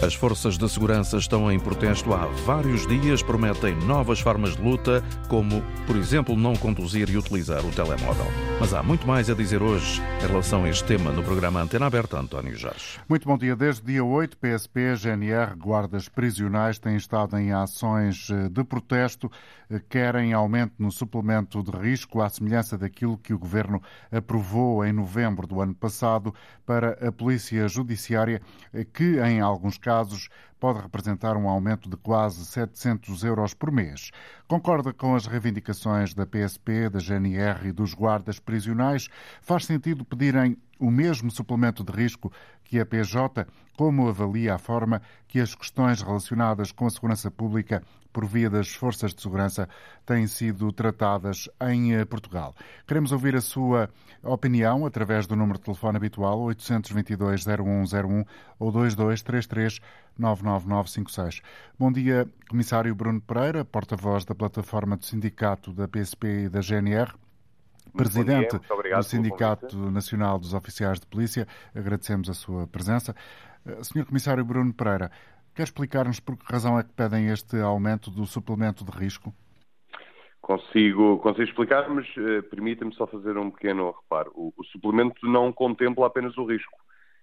As forças de segurança estão em protesto há vários dias, prometem novas formas de luta, como, por exemplo, não conduzir e utilizar o telemóvel. Mas há muito mais a dizer hoje em relação a este tema no programa Antena Aberta, António Jorge. Muito bom dia. Desde dia 8, PSP, GNR, guardas prisionais têm estado em ações eh, de protesto, eh, querem aumento no suplemento de risco, à semelhança daquilo que o Governo aprovou em novembro do ano passado para a Polícia Judiciária, eh, que em alguns casos casos, pode representar um aumento de quase 700 euros por mês. Concorda com as reivindicações da PSP, da GNR e dos guardas prisionais? Faz sentido pedirem o mesmo suplemento de risco que a PJ? Como avalia a forma que as questões relacionadas com a segurança pública por via das forças de segurança têm sido tratadas em eh, Portugal? Queremos ouvir a sua opinião através do número de telefone habitual 822-0101 ou 2233 99956. Bom dia, Comissário Bruno Pereira, porta-voz da plataforma do Sindicato da PSP e da GNR. Presidente do Sindicato Nacional dos Oficiais de Polícia, agradecemos a sua presença. Eh, Senhor Comissário Bruno Pereira, quer explicar-nos por que razão é que pedem este aumento do suplemento de risco? Consigo, consigo explicar, mas uh, permita-me só fazer um pequeno reparo. O, o, suplemento não contempla apenas o risco,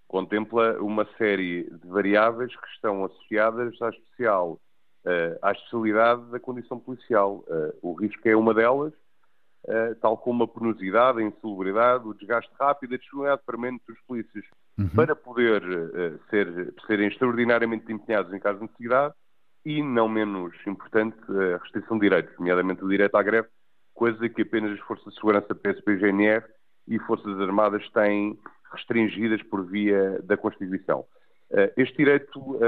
contempla uma série de variáveis que estão associadas à especial, uh, à especialidade da condição policial. Uh, o risco é uma delas, tal como a penosidade, a insalubridade, o desgaste rápido, a disponibilidade permanente dos polícias uhum. para poder ser, serem extraordinariamente empenhados em caso de necessidade e, não menos importante, a restrição de direitos, nomeadamente o direito à greve, coisa que apenas as Forças de Segurança PSP e GNR e Forças Armadas têm restringidas por via da Constituição. Este direito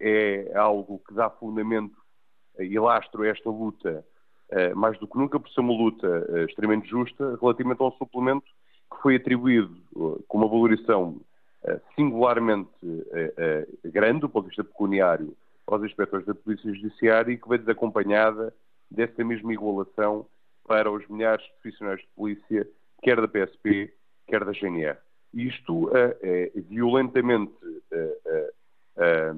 é algo que dá fundamento e lastro a esta luta eh, mais do que nunca, por ser uma luta eh, extremamente justa relativamente ao suplemento que foi atribuído eh, com uma valorização singularmente grande do ponto de vista pecuniário aos inspectores da Polícia Judiciária e que veio desacompanhada dessa mesma igualação para os milhares de profissionais de polícia, quer da PSP, quer da GNR. Isto é violentamente eh,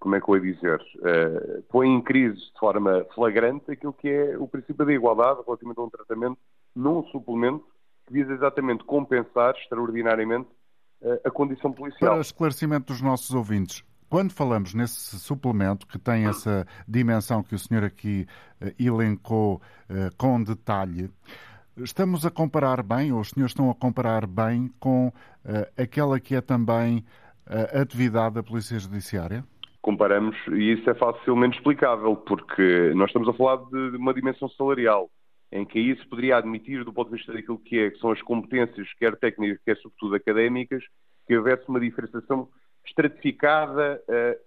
como é que eu ia dizer, uh, põe em crise de forma flagrante aquilo que é o princípio da igualdade relativamente a um tratamento num suplemento que visa exatamente compensar extraordinariamente uh, a condição policial. Para esclarecimento dos nossos ouvintes, quando falamos nesse suplemento que tem essa dimensão que o senhor aqui elencou com detalhe, estamos a comparar bem, ou os senhores estão a comparar bem com aquela que é também a atividade da Polícia Judiciária? Comparamos, e isso é facilmente explicável, porque nós estamos a falar de uma dimensão salarial, em que aí se poderia admitir, do ponto de vista daquilo que, é, que são as competências, quer técnicas, quer sobretudo académicas, que houvesse uma diferenciação estratificada uh,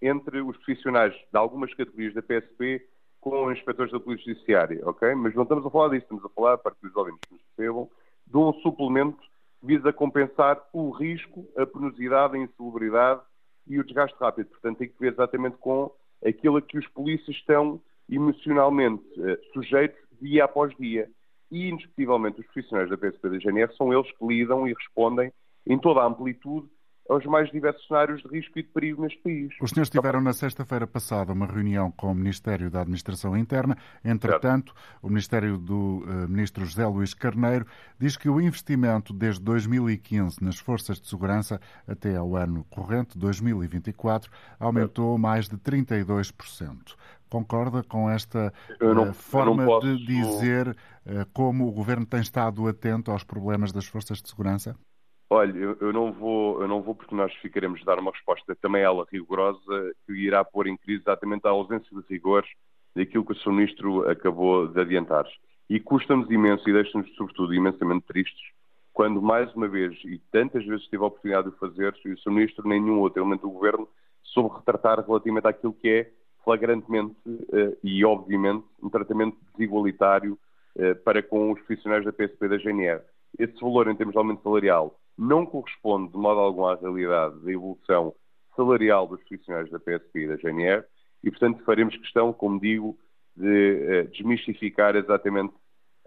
entre os profissionais de algumas categorias da PSP com os inspectores da Polícia Judiciária, ok? Mas não estamos a falar disso, estamos a falar, para que os ouvintes nos percebam, de um suplemento visa compensar o risco, a penosidade, a insalubridade e o desgaste rápido. Portanto, tem que ver exatamente com aquilo a que os polícias estão emocionalmente uh, sujeitos dia após dia. E, indiscutivelmente, os profissionais da PSP da GNR são eles que lidam e respondem em toda a amplitude aos mais diversos cenários de risco e de perigo neste país. Os senhores tiveram na sexta-feira passada uma reunião com o Ministério da Administração Interna. Entretanto, certo. o Ministério do uh, Ministro José Luís Carneiro diz que o investimento desde 2015 nas forças de segurança até ao ano corrente, 2024, aumentou certo. mais de 32%. Concorda com esta não, uh, forma posso... de dizer uh, como o Governo tem estado atento aos problemas das forças de segurança? Olha, eu, eu, não vou, eu não vou porque nós ficaremos dar uma resposta também ela rigorosa que irá pôr em crise exatamente a ausência de rigores daquilo que o Sr. Ministro acabou de adiantar. E custa-nos imenso e deixa-nos, sobretudo, imensamente tristes quando, mais uma vez, e tantas vezes tive a oportunidade de fazer, e o Sr. Ministro, nem nenhum outro elemento do Governo, soube retratar relativamente àquilo que é flagrantemente uh, e, obviamente, um tratamento desigualitário uh, para com os profissionais da PSP da GNR. Esse valor, em termos de aumento salarial, não corresponde de modo algum à realidade da evolução salarial dos profissionais da PSP e da GNR e, portanto, faremos questão, como digo, de uh, desmistificar exatamente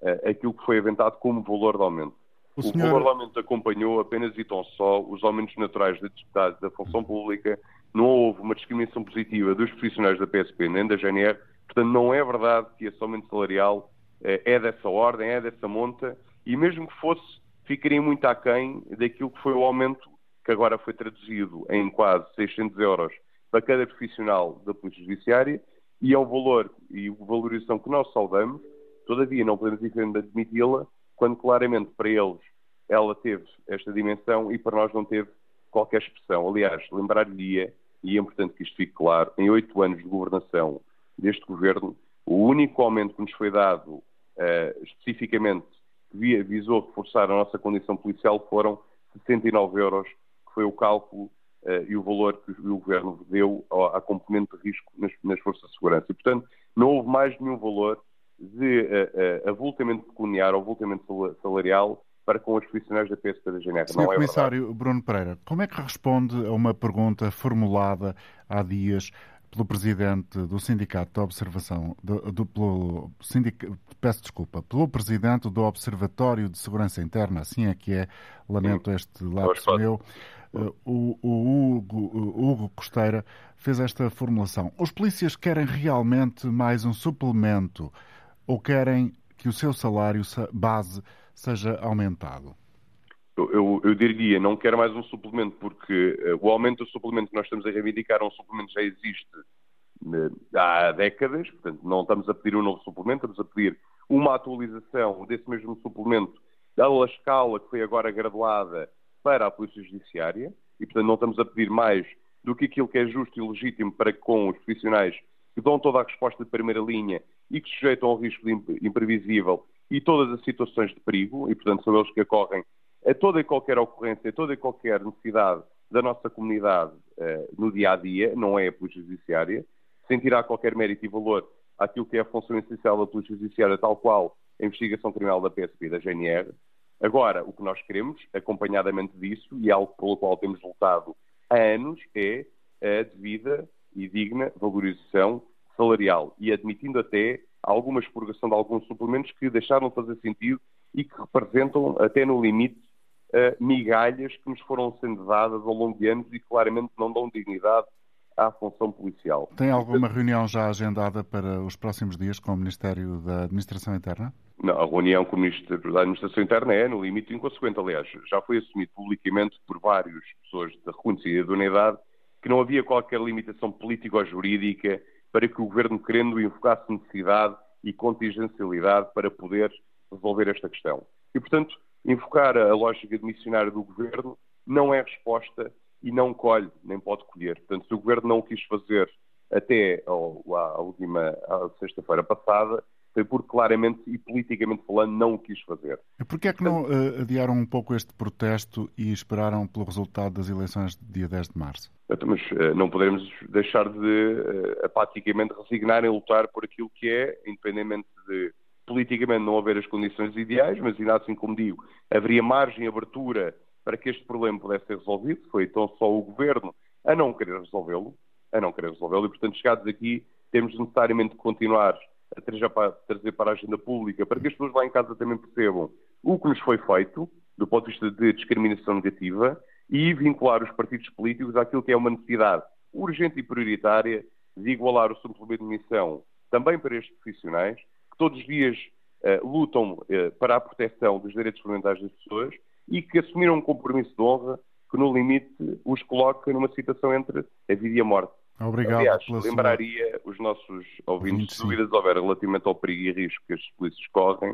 uh, aquilo que foi aventado como valor de aumento. O, senhor... o Parlamento acompanhou apenas e tão só os aumentos naturais de deputados da função pública. Não houve uma discriminação positiva dos profissionais da PSP nem da GNR. Portanto, não é verdade que esse aumento salarial eh, é dessa ordem, é dessa monta. E mesmo que fosse, ficaria muito aquém daquilo que foi o aumento que agora foi traduzido em quase 600 euros para cada profissional da Polícia Judiciária e é um valor e valorização que nós saudamos, todavia não podemos admiti-la quando claramente para eles ela teve esta dimensão e para nós não teve qualquer expressão. Aliás, lembrar-lhe-ia, e é importante que isto fique claro, em oito anos de governação deste governo, o único aumento que nos foi dado uh, especificamente que visou reforçar a nossa condição policial foram 69 euros, que foi o cálculo uh, e o valor que o Governo deu à, à componente de risco nas, nas, forças de segurança. E, portanto, não houve mais nenhum valor de uh, uh, avultamento pecuniário ou avultamento salarial para com os profissionais da PSP da GNR. Sr. É Comissário verdade. Bruno Pereira, como é que responde a uma pergunta formulada há dias pelo presidente do Sindicato de Observação, do, do, pelo, sindic, peço desculpa, pelo presidente do Observatório de Segurança Interna, assim é que é, lamento Sim. este lapso meu, uh, o, o, Hugo, o Hugo Costeira fez esta formulação. Os polícias querem realmente mais um suplemento ou querem que o seu salário base seja aumentado? Eu, eu, diria, não quero mais um suplemento, porque uh, o aumento do suplemento que nós estamos a reivindicar, um suplemento já existe uh, há décadas, portanto, não estamos a pedir um novo suplemento, estamos a pedir uma atualização desse mesmo suplemento da escala que foi agora graduada para a Polícia Judiciária, e, portanto, não estamos a pedir mais do que aquilo que é justo e legítimo para com os profissionais que dão toda a resposta de primeira linha e que sujeitam ao risco imprevisível e todas as situações de perigo, e portanto são eles que ocorrem a toda e qualquer ocorrência, a toda e qualquer necessidade da nossa comunidade uh, no dia a dia, não é a Polícia Judiciária, sem tirar qualquer mérito e valor àquilo que é a função essencial da Polícia Judiciária, tal qual a investigação criminal da PSP e da GNR. Agora, o que nós queremos, acompanhadamente disso, e algo pelo qual temos lutado há anos, é a devida e digna valorização salarial e admitindo até alguma expurgação de alguns suplementos que deixaram de fazer sentido e que representam, até no limite, uh, migalhas que nos foram sendo dadas ao longo de anos e claramente não dão dignidade à função policial. Tem alguma reunião já agendada para os próximos dias com o Ministério da Administração Interna? Não, a reunião com o Ministro da Administração Interna é, no limite, inconsequente. Aliás, já foi assumido publicamente por várias pessoas da reconhecida de unidade que não havia qualquer limitação política ou jurídica para que o Governo, querendo, invocasse necessidade e contingencialidade para poder resolver esta questão. E, portanto, invocar a lógica de missionário do Governo não é resposta e não colhe, nem pode colher. Portanto, se o Governo não o quis fazer até a última sexta-feira passada, foi porque claramente e politicamente falando não o quis fazer. Porquê é que não uh, adiaram um pouco este protesto e esperaram pelo resultado das eleições de dia 10 de março? Então, mas uh, não podemos deixar de uh, apaticamente resignar em lutar por aquilo que é, independentemente de politicamente não haver as condições ideais, mas ainda assim, como digo, haveria margem e abertura para que este problema pudesse ser resolvido. Foi então só o Governo a não querer resolvê-lo, a não querer resolvê-lo, e portanto, chegados aqui, temos necessariamente de continuar a trazer para, trazer para a agenda pública, para que as pessoas lá em casa também percebam o que nos foi feito, do ponto de vista de discriminação negativa, e vincular os partidos políticos àquilo que é uma necessidade urgente e prioritária de igualar o suplemento de missão também para estes profissionais, todos os dias uh, lutam uh, para a proteção dos direitos fundamentais das pessoas e que assumiram um compromisso de honra que, no limite, os coloca numa situação entre a vida e a morte. Obrigado. Aliás, lembraria os nossos ouvintes, se dúvidas houver relativamente ao perigo e risco que estes polícias correm,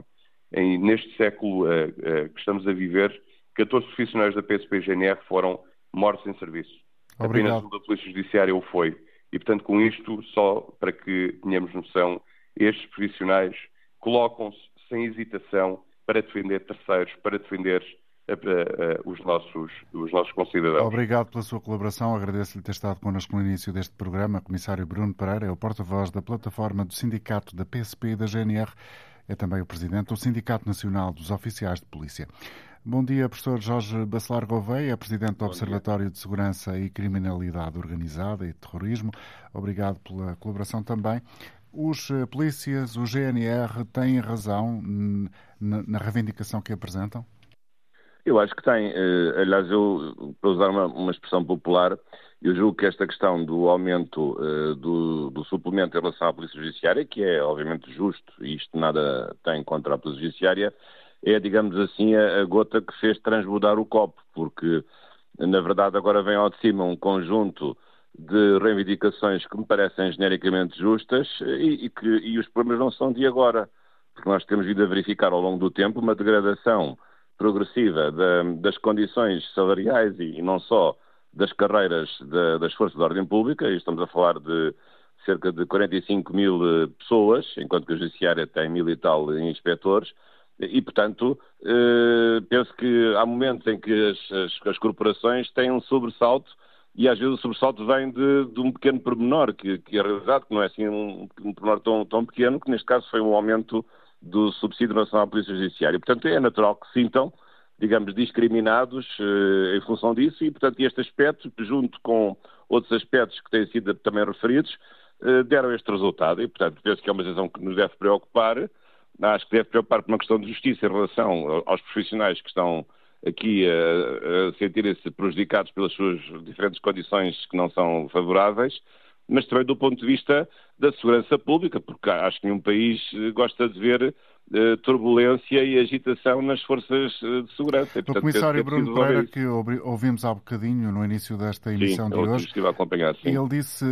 em, neste século uh, que estamos a viver, 14 profissionais da PSP GNR foram mortos em serviço. Obrigado. Apenas o da Polícia Judiciária o foi. E, portanto, com isto, só para que tenhamos noção, estes profissionais colocam-se sem hesitação para defender terceiros, para defender uh, uh, os, nossos, os nossos concidadãos. Obrigado pela sua colaboração. Agradeço-lhe ter estado connosco no início deste programa. Comissário Bruno Pereira é o porta-voz da plataforma do Sindicato da PSP e da GNR. É também o presidente do Sindicato Nacional dos Oficiais de Polícia. Bom dia, professor Jorge Bacelar Gouveia, é presidente do Bom Observatório dia. de Segurança e Criminalidade Organizada e Terrorismo. Obrigado pela colaboração também os eh, polícias, o GNR, têm razão na reivindicação que apresentam? Eu acho que tem. Uh, aliás, eu, para usar uma, expressão popular, eu julgo que esta questão do aumento uh, do, do, suplemento em relação à Polícia Judiciária, que é obviamente justo, e isto nada tem contra a Polícia Judiciária, é, digamos assim, a, a gota que fez transbordar o copo, porque, na verdade, agora vem ao de cima um conjunto de reivindicações que me parecem genericamente justas e, e, que, e os problemas não são de agora, porque nós temos vindo a verificar ao longo do tempo uma degradação progressiva da, das condições salariais e, e, não só das carreiras das forças de ordem pública, e estamos a falar de cerca de 45 mil eh, pessoas, enquanto que a Judiciária tem mil e tal inspectores, e, portanto, eh, penso que há momentos em que as, as, as, corporações têm um sobressalto e às vezes o sobressalto vem de, de um pequeno pormenor que, que, é realizado, que não é assim um, um pormenor tão, tão pequeno, que neste caso foi um aumento do subsídio nacional à Polícia Judiciária. Portanto, é natural que sintam, digamos, discriminados eh, em função disso e, portanto, este aspecto, junto com outros aspectos que têm sido também referidos, eh, deram este resultado e, portanto, penso que é uma decisão que nos deve preocupar. Acho que deve preocupar por uma questão de justiça em relação aos profissionais que estão aqui a, a sentirem-se prejudicados pelas suas diferentes condições que não são favoráveis mas também do ponto de vista da segurança pública, porque acho que nenhum país eh, gosta de ver uh, turbulência e agitação nas forças eh, de segurança. E, portanto, o comissário Bruno Pereira, que ouvimos há bocadinho no início desta emissão sim, de hoje, estive a acompanhar, sim. ele disse,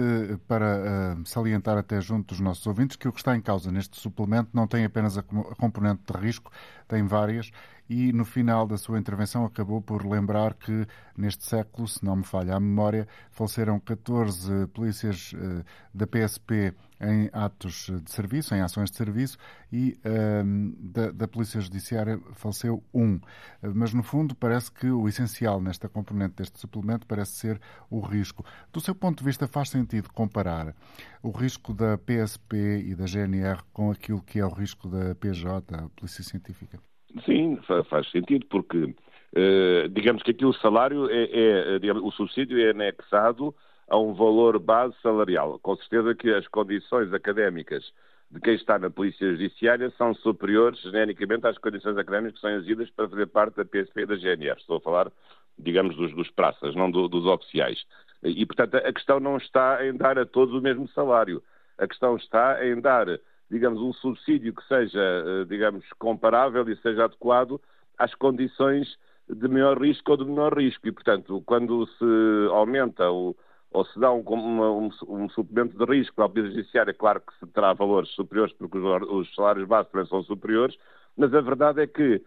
para salientar até junto dos nossos ouvintes, que o que está em causa neste suplemento não tem apenas a componente de risco, tem várias, e no final da sua intervenção acabou por lembrar que neste século, se não me falha a memória, faleceram 14 polícias eh, da PSP em atos de serviço, em ações de serviço, e ehm, da, da, Polícia Judiciária faleceu um. Mas, no fundo, parece que o essencial nesta componente deste suplemento parece ser o risco. Do seu ponto de vista, faz sentido comparar o risco da PSP e da GNR com aquilo que é o risco da PJ, a Polícia Científica? Sim, faz sentido, porque eh, digamos que aqui o salário é, é digamos, o subsídio é anexado a um valor base salarial. Com certeza que as condições académicas de quem está na Polícia Judiciária são superiores, genericamente, às condições académicas que são exigidas para fazer parte da PSP e da GNR. Estou a falar, digamos, dos, dos praças, não do, dos oficiais. E, portanto, a questão não está em dar a todos o mesmo salário. A questão está em dar digamos, um subsídio que seja, eh, digamos, comparável e seja adequado às condições de maior risco ou de menor risco. E, portanto, quando se aumenta o, ou se dá um, um, um, suplemento de risco à Polícia Judiciária, claro que se terá valores superiores, porque os, os, salários básicos também são superiores, mas a verdade é que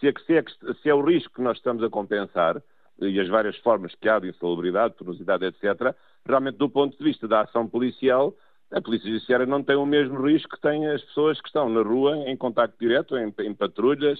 se é, se, é, se é o risco que nós estamos a compensar, e as várias formas que há de insalubridade, penosidade, etc., realmente do ponto de vista da ação policial, a Polícia Judiciária não tem o mesmo risco que têm as pessoas que estão na rua, em contacto direto, em, em patrulhas,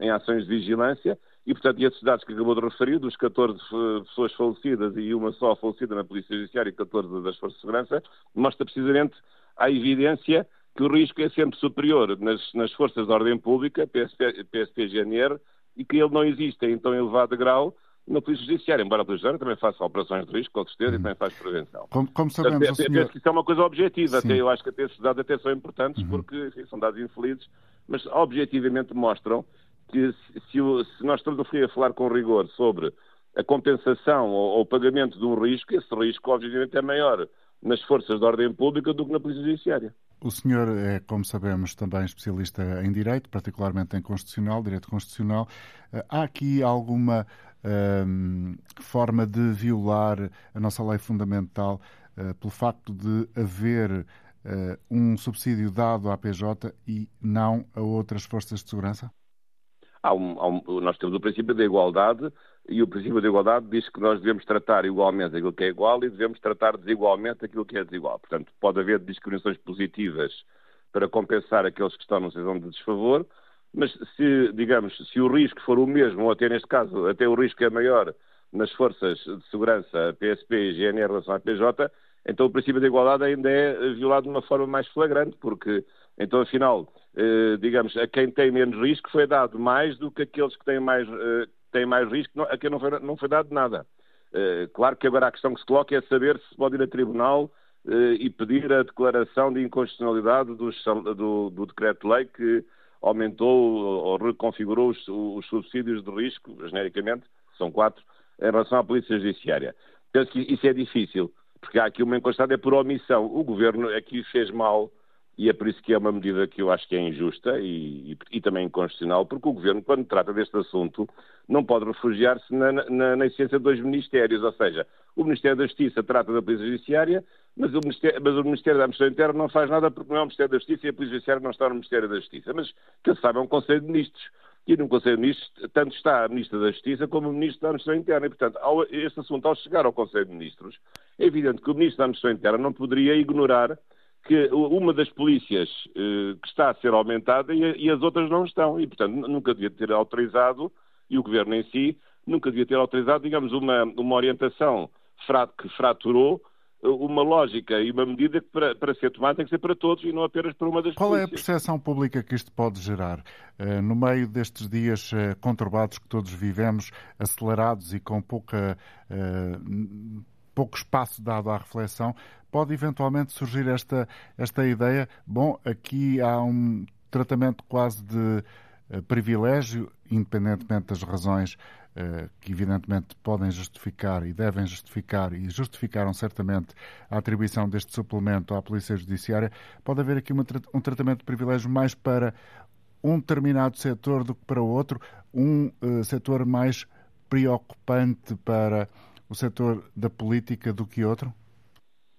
em ações de vigilância, e, portanto, esses dados que acabou de referir, dos 14 uh, pessoas falecidas e uma só falecida na Polícia Judiciária e 14 das Forças de Segurança, mostra precisamente a evidência que o risco é sempre superior nas, nas forças de ordem pública, PSP, PSP GNR, e que ele não existe em tão elevado grau na Polícia Judiciária, embora a Polícia também faça operações de risco, com certeza, hum. e também faz prevenção. Como, como sabemos, Portanto, senhor... penso que isso é uma coisa objetiva, até, eu acho que até esses dados até são importantes, uhum. porque enfim, são dados infelizes, mas objetivamente mostram que se, se, se nós estamos a falar com rigor sobre a compensação ou, o pagamento de um risco, esse risco obviamente é maior nas forças de ordem pública do que na Polícia Judiciária. O senhor é, como sabemos, também especialista em Direito, particularmente em Constitucional, Direito Constitucional. Eh, há aqui alguma um, forma de violar a nossa lei fundamental uh, pelo facto de haver uh, um subsídio dado à PJ e não a outras forças de segurança? Há um, há um, nós temos o princípio da igualdade e o princípio da igualdade diz que nós devemos tratar igualmente aquilo que é igual e devemos tratar desigualmente aquilo que é desigual. Portanto, pode haver discriminações positivas para compensar aqueles que estão numa situação de desfavor, mas se, digamos, se o risco for o mesmo, ou até neste caso, até o risco é maior nas forças de segurança PSP e GNR em relação à PJ, então o princípio da igualdade ainda é violado de uma forma mais flagrante, porque então afinal, eh, digamos, a quem tem menos risco foi dado mais do que aqueles que têm mais, eh, têm mais risco, a quem não foi, não foi dado nada. Eh, claro que agora a questão que se coloca é saber se pode ir a tribunal e pedir a declaração de inconstitucionalidade do, do, do decreto-lei que aumentou ou reconfigurou os, os subsídios de risco, genericamente, são quatro, em relação à Polícia Judiciária. Penso que isso é difícil, porque há aqui uma encostada por omissão. O Governo aqui fez mal e é por isso que é uma medida que eu acho que é injusta e, e, e também inconstitucional, porque o Governo, quando trata deste assunto, não pode refugiar-se na, na, na essência de dois ministérios, ou seja, o Ministério da Justiça trata da Polícia Judiciária, mas o, Ministério, mas o Ministério da Administração Interna não faz nada porque não é o Ministério da Justiça e a Polícia Judiciária não está no Ministério da Justiça. Mas, que se sabe, é um Conselho de Ministros. E no Conselho de Ministros, tanto está a Ministra da Justiça como o Ministro da Administração Interna. E, portanto, ao, este assunto, ao chegar ao Conselho de Ministros, é evidente que o Ministro da Administração Interna não poderia ignorar que uma das polícias eh, que está a ser aumentada e, e, as outras não estão. E, portanto, nunca devia ter autorizado, e o Governo em si, nunca devia ter autorizado, digamos, uma, uma orientação que fraturou uma lógica e uma medida que para, para, ser tomada tem que ser para todos e não apenas para uma das Qual polícias. é a percepção pública que isto pode gerar? Uh, no meio destes dias uh, conturbados que todos vivemos, acelerados e com pouca, uh, pouco espaço dado à reflexão, pode eventualmente surgir esta, esta ideia, bom, aqui há um tratamento quase de privilégio, independentemente das razões que evidentemente podem justificar e devem justificar e justificaram certamente a atribuição deste suplemento à Polícia Judiciária, pode haver aqui um tratamento de privilégio mais para um determinado setor do que para outro, um uh, setor mais preocupante para o setor da política do que outro?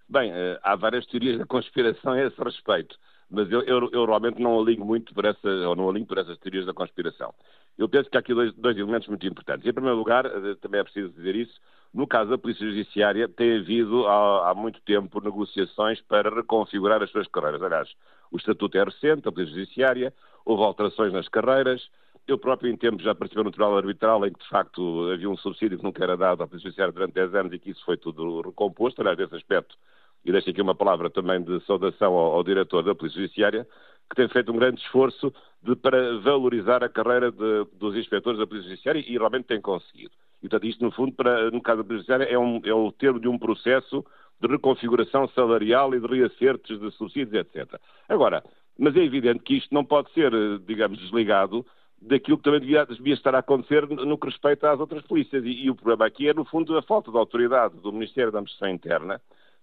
Bem, uh, há várias teorias da conspiração a esse respeito, mas eu, eu, eu realmente não alinho muito por essa, ou não alinho por essas teorias da conspiração. Eu penso que há aqui dois, dois elementos muito importantes. Em primeiro lugar, eh, também é preciso dizer isso, no caso da Polícia Judiciária, tem havido há, há, muito tempo negociações para reconfigurar as suas carreiras. Aliás, o estatuto é recente, a Polícia Judiciária, houve alterações nas carreiras. Eu próprio, em tempo, já participei no Tribunal Arbitral, em que, de facto, havia um subsídio que nunca era dado à Polícia Judiciária durante 10 anos e que isso foi tudo recomposto. Aliás, nesse aspecto, e deixo aqui uma palavra também de saudação ao, ao diretor da Polícia Judiciária, que tem feito um grande esforço de, para valorizar a carreira de, dos inspectores da Polícia Judiciária e realmente tem conseguido. E, portanto, isto, no fundo, para, no caso da Polícia Judiciária, é, um, é o termo de um processo de reconfiguração salarial e de reacertos de subsídios, etc. Agora, mas é evidente que isto não pode ser, digamos, desligado daquilo que também devia, devia estar a acontecer no que respeita às outras polícias. E, e, o problema aqui é, no fundo, a falta de autoridade do Ministério da Administração Interna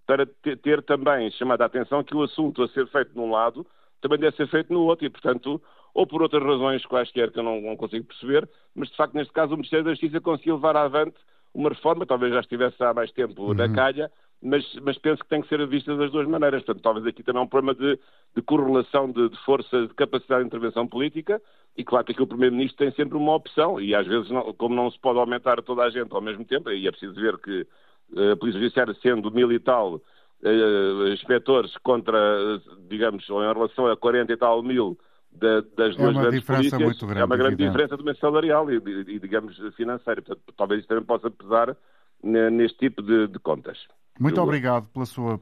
para ter, ter também chamado a atenção que o assunto a ser feito num lado também deve ser feito no outro e, portanto, ou por outras razões quaisquer que eu não, não consigo perceber, mas de facto neste caso o Ministério da Justiça conseguiu levar avante uma reforma, talvez já estivesse há mais tempo uhum. na calha, mas, mas, penso que tem que ser vista das duas maneiras. Portanto, talvez aqui também é um problema de, de correlação de, de, força, de capacidade de intervenção política, e claro que aqui o Primeiro-Ministro tem sempre uma opção, e às vezes, não, como não se pode aumentar toda a gente ao mesmo tempo, e é preciso ver que eh, a Polícia Judiciária, sendo mil e tal uh, inspectores contra, digamos, em relação a 40 e tal mil da, das é duas grandes polícias, grande, é uma grande diferença também salarial e, e, digamos, financeira. Portanto, talvez isso também possa pesar neste tipo de, de contas. Muito Eu... obrigado pela sua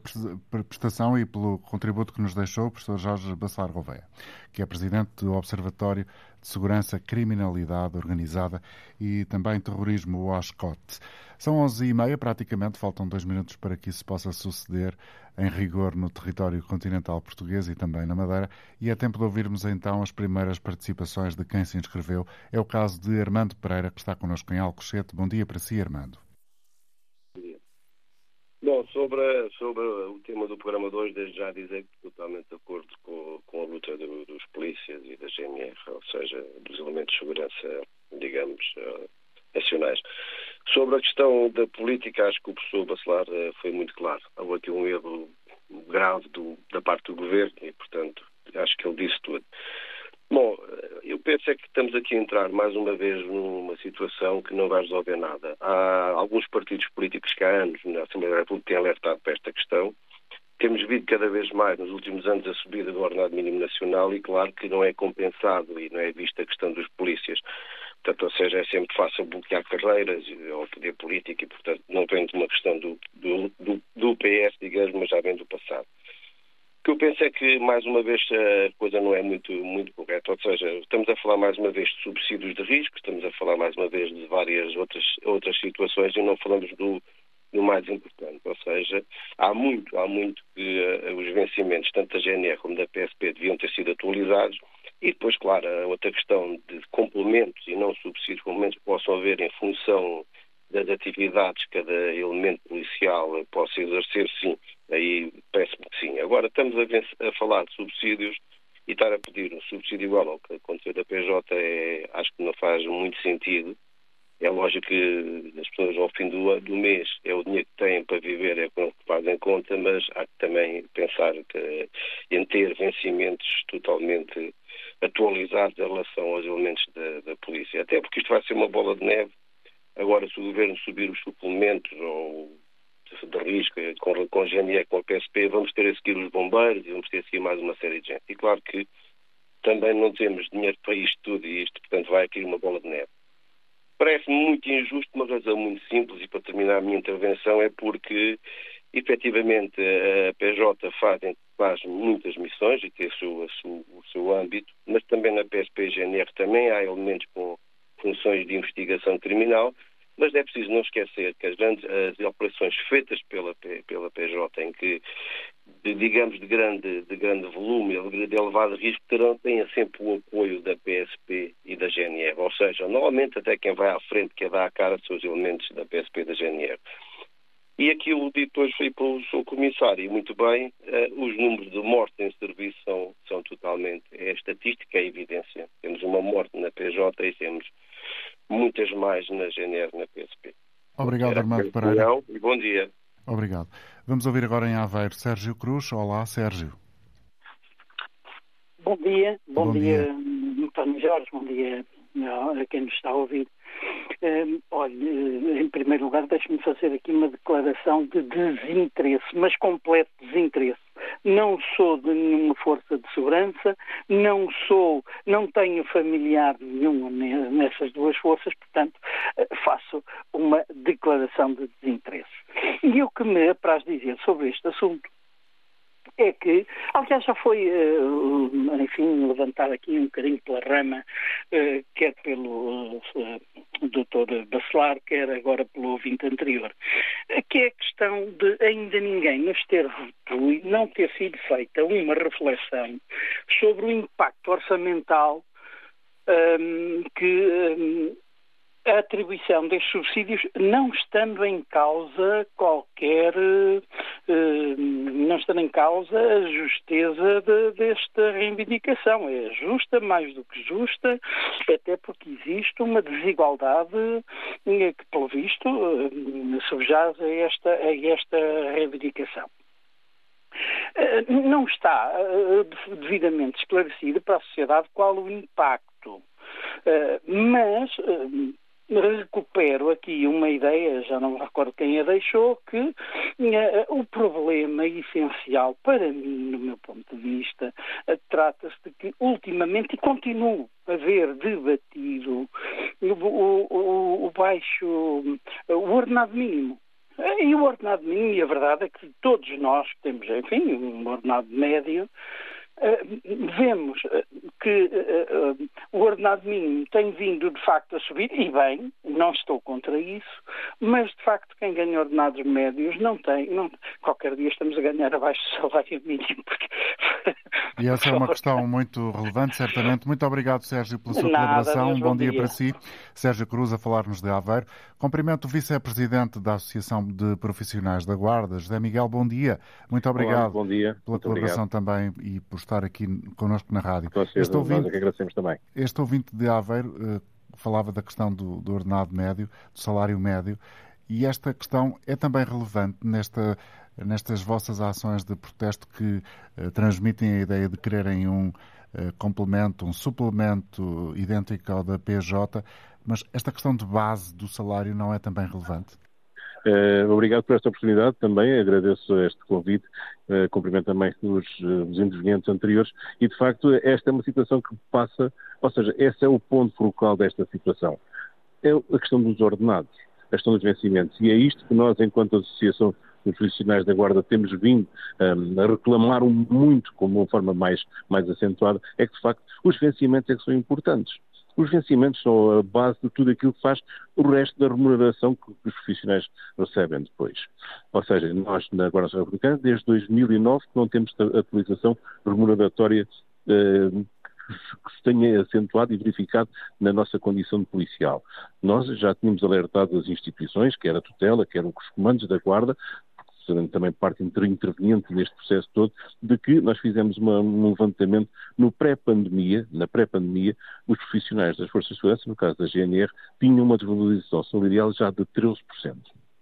prestação e pelo contributo que nos deixou o professor Jorge Bacelar Gouveia, que é presidente do Observatório de Segurança, Criminalidade Organizada e também Terrorismo, o OSCOT. São 11h30, praticamente, faltam dois minutos para que isso possa suceder em rigor no território continental português e também na Madeira, e é tempo de ouvirmos então as primeiras participações de quem se inscreveu. É o caso de Armando Pereira, que está connosco em Alcochete. Bom dia para si, Armando. Bom, sobre, sobre o tema do programa de hoje, desde já dizer que totalmente de acordo com, com a luta do, dos polícias e da GNR, ou seja, dos elementos de segurança, digamos, uh, nacionais. Sobre a questão da política, acho que o professor Bacelar uh, foi muito claro. Houve aqui um erro grave do, da parte do governo e, portanto, acho que ele disse tudo. Bom, eu penso é que estamos aqui a entrar mais uma vez numa situação que não vai resolver nada. Há alguns partidos políticos que há anos na Assembleia da República têm alertado para esta questão. Temos visto cada vez mais nos últimos anos a subida do ordenado mínimo nacional e claro que não é compensado e não é vista a questão dos polícias. Portanto, ou seja, é sempre fácil bloquear carreiras ou poder político e, portanto, não vem de uma questão do, do, do, do PS, digamos, mas já vem do passado. O que eu penso é que, mais uma vez, a coisa não é muito, muito correta. Ou seja, estamos a falar mais uma vez de subsídios de risco, estamos a falar mais uma vez de várias outras, outras situações e não falamos do, do mais importante. Ou seja, há muito, há muito que uh, os vencimentos, tanto da GNR como da PSP, deviam ter sido atualizados E depois, claro, a outra questão de complementos e não subsídios, complementos que possam haver em função das atividades que cada elemento policial possa exercer, sim, aí parece-me que sim. Agora, estamos a, a, falar de subsídios e estar a pedir um subsídio igual ao que aconteceu da PJ é, acho que não faz muito sentido. É lógico que as pessoas ao fim do, do mês é o dinheiro que têm para viver, é o que fazem conta, mas há que também pensar que, em ter vencimentos totalmente atualizados em relação aos elementos da, da polícia. Até porque isto vai ser uma bola de neve. Agora, se o governo subir os suplementos ou de risco com, com a GNE, com a PSP, vamos ter a seguir os bombeiros e vamos ter a seguir mais uma série de gente. E claro que também não temos dinheiro para isto tudo e isto, portanto, vai aqui uma bola de neve. Parece-me muito injusto, uma razão muito simples, e para terminar a minha intervenção, é porque efetivamente a PJ faz, faz muitas missões e tem o seu, o seu âmbito, mas também na PSP e GNR também há elementos com funções de investigação criminal mas é preciso não esquecer que as, grandes, as operações feitas pela, pela PJ, em que, de, digamos, de grande, de grande volume, de elevado risco, terão, têm sempre o apoio da PSP e da GNR. Ou seja, normalmente até quem vai à frente, que é dar a cara, são os elementos da PSP e da GNR. E aquilo dito hoje foi pelo seu comissário, e muito bem, uh, os números de mortes em serviço são, são totalmente. É estatística, é evidência. Temos uma morte na PJ e temos muitas mais na GNR na PSP. Obrigado, Armando Pereira. E bom dia. Obrigado. Vamos ouvir agora em Aveiro Sérgio Cruz. Olá, Sérgio. Bom dia. Bom, bom dia, dia, António Jorge. Bom dia a quem nos está a ouvir. Um, olha, em primeiro lugar, deixe-me fazer aqui uma declaração de desinteresse, mas completo desinteresse. Não sou de nenhuma força de segurança, não sou, não tenho familiar nenhum nessas duas forças, portanto, eh, faço uma declaração de desinteresse. E o que me apraz dizer sobre este assunto é que, aliás, já foi, eh, enfim, levantar aqui um bocadinho pela rama, eh, quer pelo eh, Dr. Bacelar, quer agora pelo ouvinte anterior, que é a questão de ainda ninguém nos ter e não ter sido feita uma reflexão sobre o impacto orçamental um, que um, a atribuição destes subsídios não estando em causa qualquer, eh, não estando em causa a justeza de, desta reivindicação. É justa, mais do que justa, até porque existe uma desigualdade eh, que, pelo visto, eh, subjaz a esta, a esta reivindicação. Não está devidamente esclarecido para a sociedade qual o impacto. Mas recupero aqui uma ideia, já não me recordo quem a deixou, que uh, o problema essencial para mim, no meu ponto de vista, uh, trata-se de que ultimamente, e continuo a ver debatido, o, o, o, baixo, o ordenado mínimo. E o ordenado mínimo, e a verdade é que todos nós temos, enfim, um ordenado médio, eh, vemos eh, que uh, o ordenado mínimo tem vindo de facto a subir, e bem, não estou contra isso, mas de facto quem ganha ordenados médios não tem, não, qualquer dia estamos a ganhar abaixo do salário mínimo. Porque... E essa é uma questão muito relevante, certamente. Muito obrigado, Sérgio, pela sua Nada, colaboração. Um bom, bom dia, dia, para si. Sérgio Cruz, a falar-nos de Aveiro. Cumprimento o vice-presidente da Associação de Profissionais da Guarda, José Miguel, bom dia. Muito obrigado Olá, bom dia. pela muito colaboração obrigado. também e por estar aqui connosco na rádio. Certeza, este ouvinte, nós é agradecemos também. Este ouvinte de Aveiro uh, falava da questão do, do ordenado médio, do salário médio, e esta questão é também relevante nesta, nestas vossas ações de protesto que uh, transmitem a ideia de quererem um uh, complemento, um suplemento idêntico ao da PJ, mas esta questão de base do salário não é também relevante? Uh, obrigado por esta oportunidade também, agradeço este convite, uh, cumprimento também os, uh, os intervenientes anteriores e, de facto, esta é uma situação que passa, ou seja, esse é o ponto focal desta situação. É a questão dos ordenados, a questão dos vencimentos e é isto que nós, enquanto Associação dos profissionais da Guarda temos vindo um, a reclamar muito, como uma forma mais, mais acentuada, é que, de facto, os vencimentos é que são importantes. Os vencimentos são a base de tudo aquilo que faz o resto da remuneração que os profissionais recebem depois. Ou seja, nós na Guarda Republicana, desde 2009, não temos atualização remuneratória eh, que se tenha acentuado e verificado na nossa condição de policial. Nós já tínhamos alertado as instituições, quer a tutela, quer os comandos da Guarda, serão também parte interveniente neste processo todo, de que nós fizemos uma, um levantamento no pré-pandemia, na pré-pandemia, os profissionais das Forças de Segurança, no caso da GNR, tinham uma desvalorização salarial já de 13%.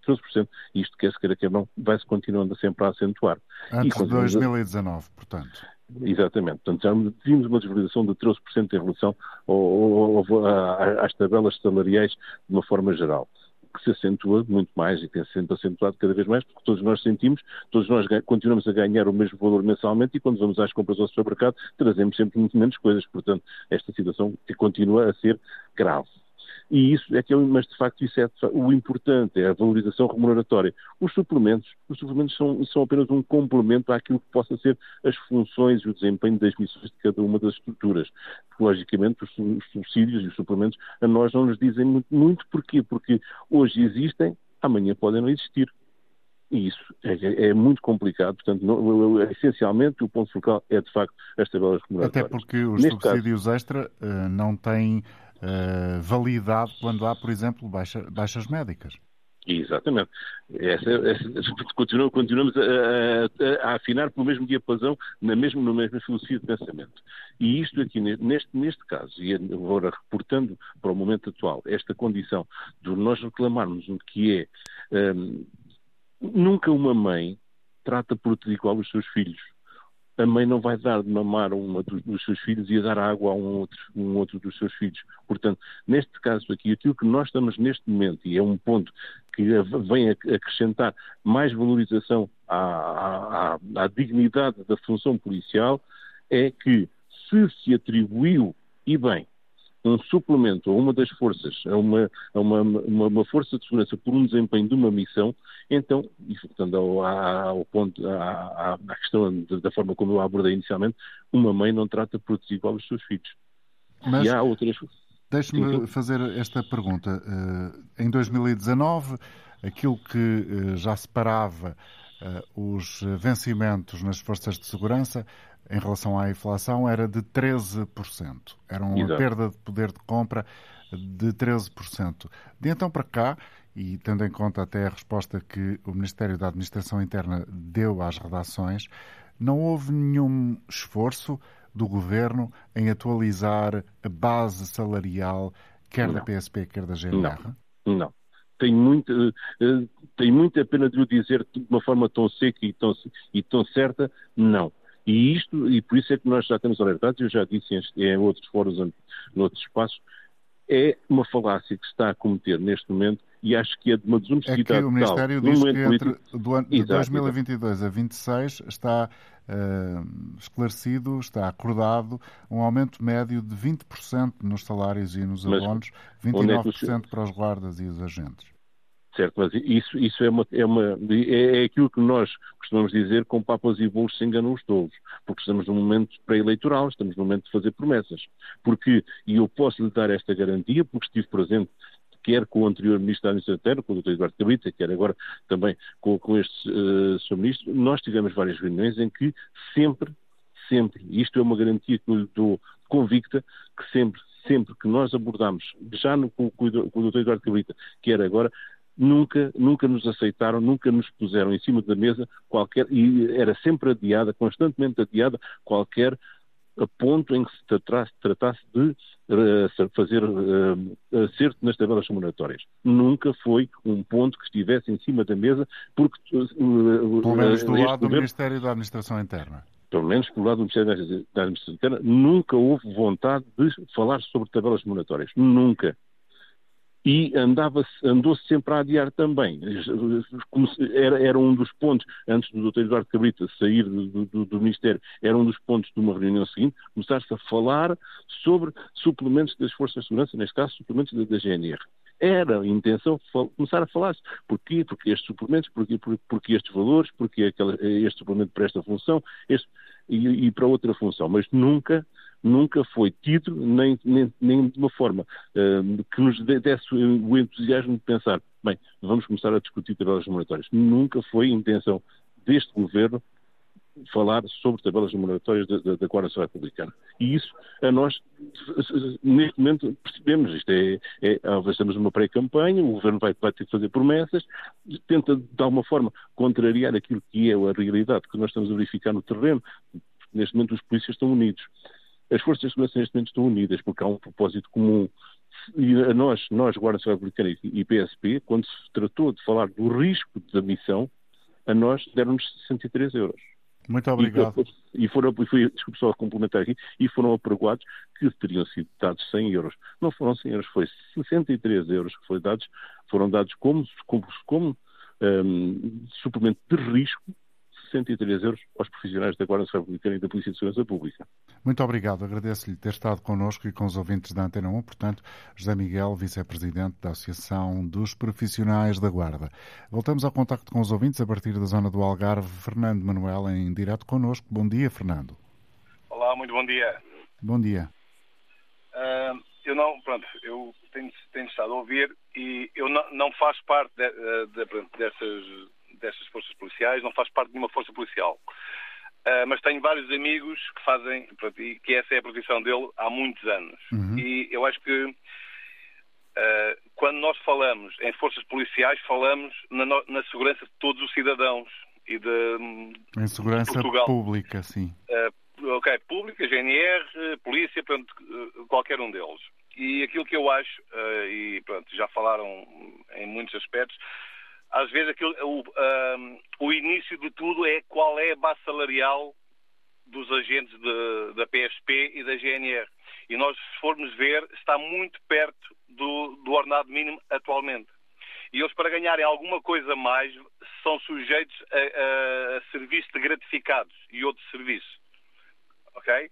13%. Isto, quer se queira que não, vai-se continuando sempre a acentuar. Antes de 2019, portanto. Exatamente. Portanto, já vimos uma desvalorização de 13% em relação ao, ao, às tabelas salariais de uma forma geral que se acentua muito mais e tem se acentuado cada vez mais, porque todos nós sentimos, todos nós continuamos a ganhar o mesmo valor mensalmente e quando vamos às compras ao supermercado trazemos sempre muito menos coisas. Portanto, esta situação continua a ser grave. E isso é que é, mas de facto isso é o importante, é a valorização remuneratória. Os suplementos, os suplementos são, são apenas um complemento àquilo que possa ser as funções e o desempenho das missões de cada uma das estruturas. Logicamente, os, os subsídios e os suplementos a nós não nos dizem muito, muito porquê, porque hoje existem, amanhã podem não existir. E isso é, é, muito complicado. Portanto, não, essencialmente, o ponto focal é, de facto, as tabelas remuneratórias. Até porque os Neste subsídios caso, extra uh, não têm uh, validade quando há, por exemplo, baixa, baixas médicas. Exatamente. Essa, essa, continuamos, continuamos a, a, a, afinar pelo mesmo diapasão, na mesma, filosofia de pensamento. E isto aqui, neste, neste caso, e agora reportando para o momento atual, esta condição de nós reclamarmos o que é. Um, nunca uma mãe trata por tudo igual os seus filhos a mãe não vai dar de mamar a um dos, dos, seus filhos e a dar água a um outro, um outro dos seus filhos. Portanto, neste caso aqui, aquilo que nós estamos neste momento, e é um ponto que vem acrescentar mais valorização à, à, à dignidade da função policial, é que se se atribuiu, e bem, um suplemento a uma das forças, a uma, a uma, uma, uma, força de segurança por um desempenho de uma missão, então, e voltando ao, ao ponto, à, à, questão da forma como eu abordei inicialmente, uma mãe não trata por desigual os seus filhos. Mas... E há outras. Deixe-me fazer esta pergunta. Eh, em 2019, aquilo que eh, já separava os vencimentos nas forças de segurança em relação à inflação era de 13%. Era uma Exato. perda de poder de compra de 13%. De então para cá, e tendo em conta até a resposta que o Ministério da Administração Interna deu às redações, não houve nenhum esforço do governo em atualizar a base salarial, quer não. da PSP, quer da GNR? Não. não. Tenho, muito, uh, tenho muita pena de lhe dizer de uma forma tão seca e tão, e tão certa, não. E isto, e por isso é que nós já temos alertados, eu já disse em, em outros fóruns, em outros espaços, é uma falácia que se está a cometer neste momento e acho que é de uma desonestidade é que o Ministério diz que entre do ano, de 2022 a 26 está uh, esclarecido, está acordado um aumento médio de 20% nos salários e nos abonos, 29% é para os guardas e os agentes. Certo, mas isso, isso é, uma, é, uma, é, é aquilo que nós costumamos dizer com papas e bolos se enganam os tolos, porque estamos num momento pré-eleitoral, estamos num momento de fazer promessas. Porque, e eu posso lhe dar esta garantia, porque estive presente quer com o anterior Ministro da Administração Interna, com o Dr. Eduardo Cabrita, quer agora também com, com este uh, Sr. Ministro, nós tivemos várias reuniões em que sempre, sempre, isto é uma garantia que eu lhe dou convicta, que sempre, sempre que nós abordamos, já no, com, com o Dr. Eduardo Cabrita, quer agora, nunca, nunca nos aceitaram, nunca nos puseram em cima da mesa qualquer, e era sempre adiada, constantemente adiada, qualquer ponto em que se tratasse, tratasse de uh, fazer uh, acerto nas tabelas remuneratórias. Nunca foi um ponto que estivesse em cima da mesa, porque. Uh, pelo menos do lado do Ministério da Administração Interna pelo menos pelo lado do Ministério da Administração Interna, nunca houve vontade de falar sobre tabelas remuneratórias. Nunca e andava andou-se sempre a adiar também. Era, era, um dos pontos, antes do Dr. Eduardo Cabrita sair do, do, do, Ministério, era um dos pontos de uma reunião seguinte, começar-se a falar sobre suplementos das Forças de Segurança, neste caso, suplementos da, da GNR. Era a intenção começar a falar-se. Porquê? Porque estes suplementos, porque, porque estes valores, porque aquela, este suplemento para esta função este, e, e para outra função. Mas nunca nunca foi tido, nem, nem, nem de uma forma uh, que nos desse o entusiasmo de pensar, bem, vamos começar a discutir tabelas moratórias. Nunca foi intenção deste governo falar sobre tabelas remuneratórias da, da, da Republicana. E isso, a nós, neste momento, percebemos. Isto é, é estamos numa pré-campanha, o governo vai, vai, ter que fazer promessas, tenta, de alguma forma, contrariar aquilo que é a realidade que nós estamos a verificar no terreno. Neste momento, os polícias estão unidos. As forças de segurança, neste momento, estão unidas, porque há um propósito comum. E a nós, nós, Guarda Nacional Republicana e PSP, quando se tratou de falar do risco da missão, a nós deram-nos 63 euros. Muito obrigado. E, foram, foi, desculpe só complementar aqui, e foram apregoados que teriam sido dados 100 euros. Não foram 100 euros, foi 63 euros que foi dados, foram dados como, como, como um, suplemento de risco 63 euros aos profissionais da Guarda Republicana e da Polícia de Segurança Pública. Muito obrigado. Agradeço-lhe ter estado connosco e com os ouvintes da Antena 1. Portanto, José Miguel, vice-presidente da Associação dos Profissionais da Guarda. Voltamos ao contacto com os ouvintes a partir da zona do Algarve. Fernando Manuel em direto connosco. Bom dia, Fernando. Olá, muito bom dia. Bom dia. Uh, eu não, pronto, eu tenho, tenho, estado a ouvir e eu não, não faço parte de, de, de, dessas destas forças policiais, não faz parte de nenhuma força policial. Uh, mas tenho vários amigos que fazem, e que essa é a profissão dele há muitos anos. Uhum. E eu acho que uh, quando nós falamos em forças policiais, falamos na, na, segurança de todos os cidadãos e de, em segurança de Portugal. pública, sim. Uh, ok, pública, GNR, polícia, pronto, qualquer um deles. E aquilo que eu acho, e pronto, já falaram em muitos aspectos, às vezes aquilo, o, um, o início de tudo é qual é a base salarial dos agentes de, da PSP e da GNR. E nós, se formos ver, está muito perto do, do ordenado mínimo atualmente. E eles, para ganharem alguma coisa mais, são sujeitos a, a, a serviços de gratificados e outros serviços. Ok?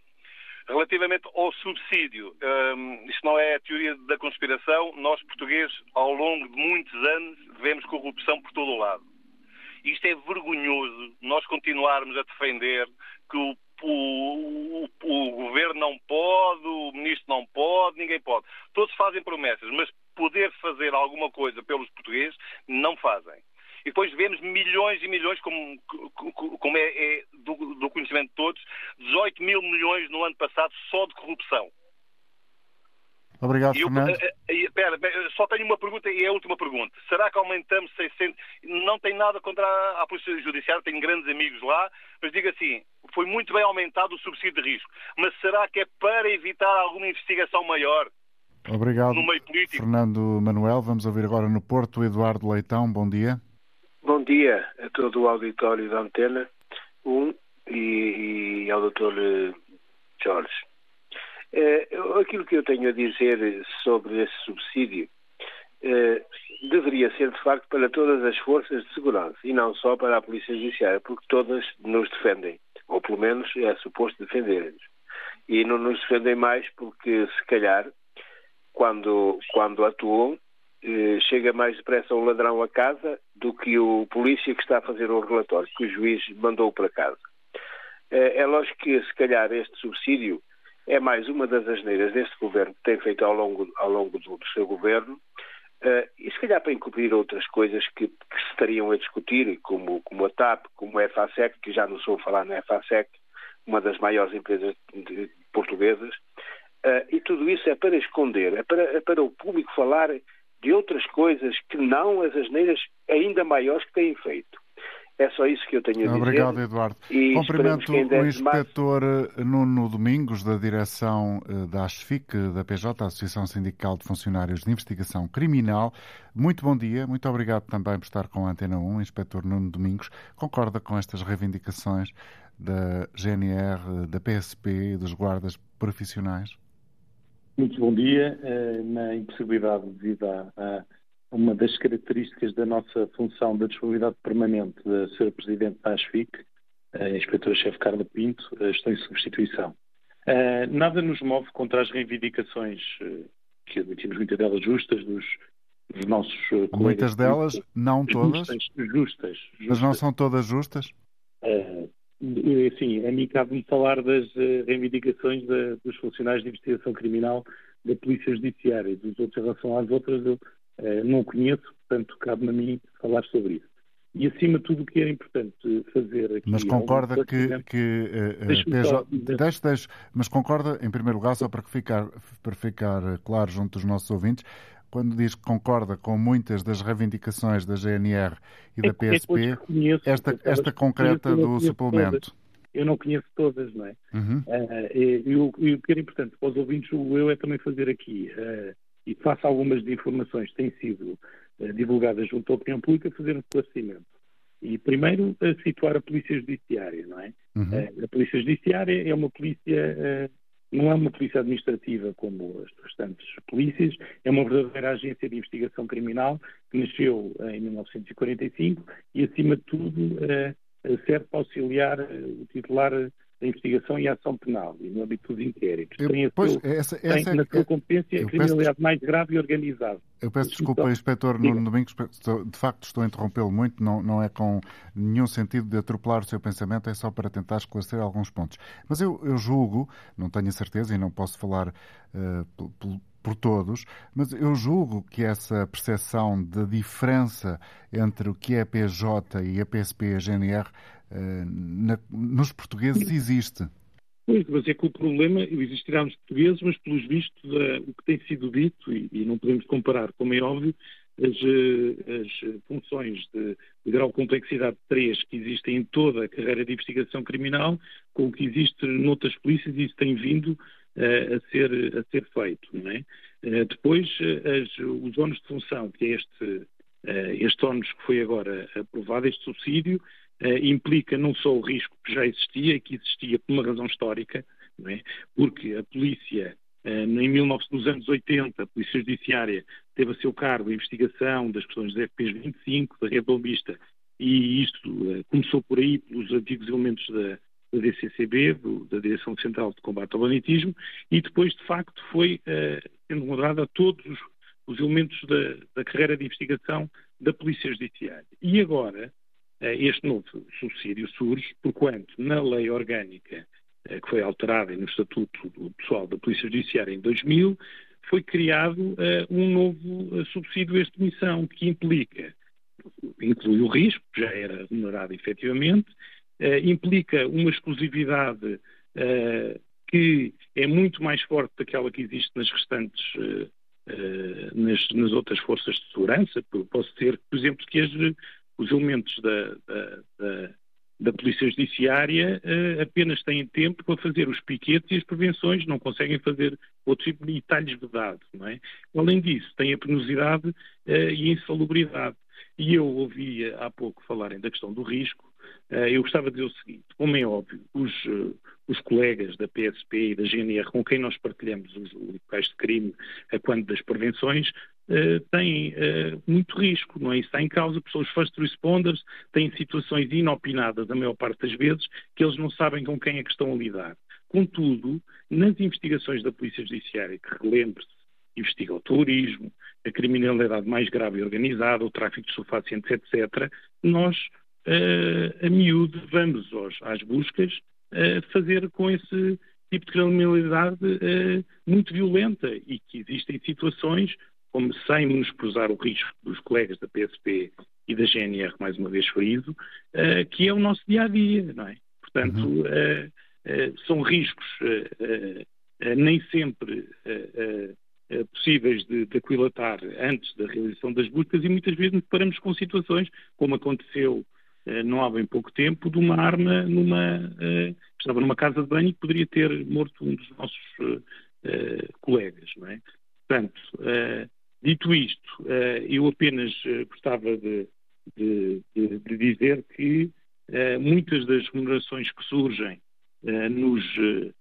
Relativamente ao subsídio, um, isto não é a teoria da conspiração, nós portugueses, ao longo de muitos anos, vemos corrupção por todo o lado. Isto é vergonhoso, nós continuarmos a defender que o, o, o, governo não pode, o ministro não pode, ninguém pode. Todos fazem promessas, mas poder fazer alguma coisa pelos portugueses, não fazem. E depois vemos milhões e milhões, como, como é, é do, do, conhecimento de todos, 18 mil milhões no ano passado só de corrupção. Obrigado, eu, Fernando. Eh, eh, pera, só tenho uma pergunta e é a última pergunta. Será que aumentamos 600? Não tem nada contra a, a Polícia Judiciária, tenho grandes amigos lá, mas digo assim, foi muito bem aumentado o subsídio de risco. Mas será que é para evitar alguma investigação maior? Obrigado, Fernando Manuel. Vamos ouvir agora no Porto Eduardo Leitão. Bom dia. Bom dia a todo o auditório da Antena 1 e, e ao Dr. Eh, Jorge. É, aquilo que eu tenho a dizer sobre esse subsídio é, deveria ser, de facto, para todas as forças de segurança e não só para a Polícia Judiciária, porque todas nos defendem, ou pelo menos é suposto defenderem-nos. E não nos defendem mais porque, se calhar, quando, quando atuam, chega mais depressa um ladrão a casa do que o polícia que está a fazer o relatório, que o juiz mandou para casa. Eh, é lógico que, se calhar, este subsídio é mais uma das asneiras deste governo que tem feito ao longo, ao longo do, do seu governo, Uh, e se calhar para encobrir outras coisas que, que, se estariam a discutir, como, como a TAP, como a FASEC, que já não sou falar na FASEC, uma das maiores empresas de, portuguesas, uh, e tudo isso é para esconder, é para, é para o público falar de outras coisas que não as asneiras ainda maiores que têm feito. É só isso que eu tenho a dizer. Obrigado, Eduardo. E Cumprimento o inspetor eh, Nuno Domingos, da direção eh, da ASFIC, da PJ, Associação Sindical de Funcionários de Investigação Criminal. Muito bom dia, muito obrigado também por estar com a Antena 1, inspetor Nuno Domingos. Concorda com estas reivindicações da GNR, da PSP e dos guardas profissionais? Muito bom dia. Eh, na impossibilidade devido a, uma das características da nossa função da disponibilidade permanente da Sra. Presidente da ASFIC, a Inspetora-Chefe Carla Pinto, eh, estou em substituição. Eh, nada nos move contra as reivindicações, que admitimos muitas delas justas, dos, dos nossos colegas. Muitas delas, não todas? Justas, justas, justas. Mas não são todas justas? Sim, a mim cabe-me falar das eh, reivindicações da, dos funcionários de investigação criminal da Polícia Judiciária. Dos outros, em relação às outras, eu eh, não conheço, portanto, cabe-me a mim falar sobre isso. E, acima de tudo, o que era importante fazer aqui... Mas concorda que... que uh, deixe, deixe, mas concorda, em primeiro lugar, só para ficar, para ficar claro junto dos nossos ouvintes, quando diz que concorda com muitas das reivindicações da GNR e é, da PSP, é conheço, esta, esta concreta do suplemento. Todas. Eu não conheço todas, não é? Uhum. Uh, e, o, que era importante para os ouvintes, o eu é também fazer aqui, uh, e faço algumas de informações que têm sido uh, divulgadas junto à opinião pública, fazer um esclarecimento. E primeiro, situar a Polícia Judiciária, não é? Uhum. a Polícia Judiciária é uma polícia não é uma polícia administrativa como as restantes polícias, é uma verdadeira agência de investigação criminal que nasceu em 1945 e, acima de tudo, eh, serve para auxiliar eh, o titular da investigação e ação penal e no âmbito dos inquéritos. Eu, tem, pois, seu, essa, essa tem é, na sua competência a criminalidade peço, mais grave e organizada. Eu peço desculpa, então, Inspetor Nuno Domingos, de facto estou a interrompê-lo muito, não, não é com nenhum sentido de atropelar o seu pensamento, é só para tentar esclarecer alguns pontos. Mas eu, eu julgo, não tenho a certeza e não posso falar uh, por, todos, mas eu julgo que essa percepção de diferença entre o que é a PJ e a PSP e a GNR eh, na, nos portugueses existe. Pois, mas é que o problema existirá nos portugueses, mas pelos vistos uh, o que tem sido dito, e, e, não podemos comparar, como é óbvio, as, uh, as funções de, de, grau de complexidade 3 que existem em toda a carreira de investigação criminal com o que existe noutras polícias e isso tem vindo a, ser, a ser feito. Não é? depois, as, os ónus de função, que é este, este ónus que foi agora aprovado, este subsídio, implica não só o risco que já existia que existia por uma razão histórica, é? porque a polícia, em 19, nos anos 80, a Polícia Judiciária teve a seu cargo a investigação das questões dos FPs 25, da Rede Bombista, e isto começou por aí, pelos antigos elementos da, da DCCB, do, da Direção Central de Combate ao Banitismo, e depois, de facto, foi uh, sendo mudada a todos os, os elementos da, da, carreira de investigação da Polícia Judiciária. E agora, eh, este novo subsídio surge porquanto na lei orgânica eh, que foi alterada no Estatuto do Pessoal da Polícia Judiciária em 2000, foi criado uh, um novo subsídio de extinção que implica, inclui o risco, já era remunerado efetivamente, uh, implica uma exclusividade uh, que é muito mais forte daquela que existe nas restantes, nas, nas, outras forças de segurança. Posso dizer, por exemplo, que as os elementos da, da, da, da Polícia Judiciária uh, apenas têm tempo para fazer os piquetes e as prevenções, não conseguem fazer outro tipo de detalhes vedados, não é? Além disso, tem a penosidade uh, e a insalubridade. E eu ouvi há pouco falarem da questão do risco, eu gostava de dizer o seguinte, como é óbvio, os, os colegas da PSP e da GNR com quem nós partilhamos os locais de crime a quando das prevenções uh, têm muito risco, não é? Isso está em causa, pessoas first responders têm situações inopinadas a maior parte das vezes que eles não sabem com quem é que estão a lidar. Contudo, nas investigações da Polícia Judiciária, que relembre-se, investiga o terrorismo, a criminalidade mais grave e organizada, o tráfico de estupefacientes, etc., nós, a miúdo, vamos aos, às buscas fazer com esse tipo de criminalidade muito violenta e que existem situações, como sem menosprezar o risco dos colegas da PSP e da GNR, mais uma vez ferido, que é o nosso dia a dia, não é? Portanto, uhum. uh, são riscos nem sempre possíveis de, de aquilatar antes da realização das buscas e muitas vezes nos deparamos com situações, como aconteceu não há bem pouco tempo, de uma arma numa. Uh, estava numa casa de banho e poderia ter morto um dos nossos uh, colegas. Não é? Portanto, dito isto, eu apenas gostava de, de, de, de, dizer que muitas das remunerações que surgem nos eh,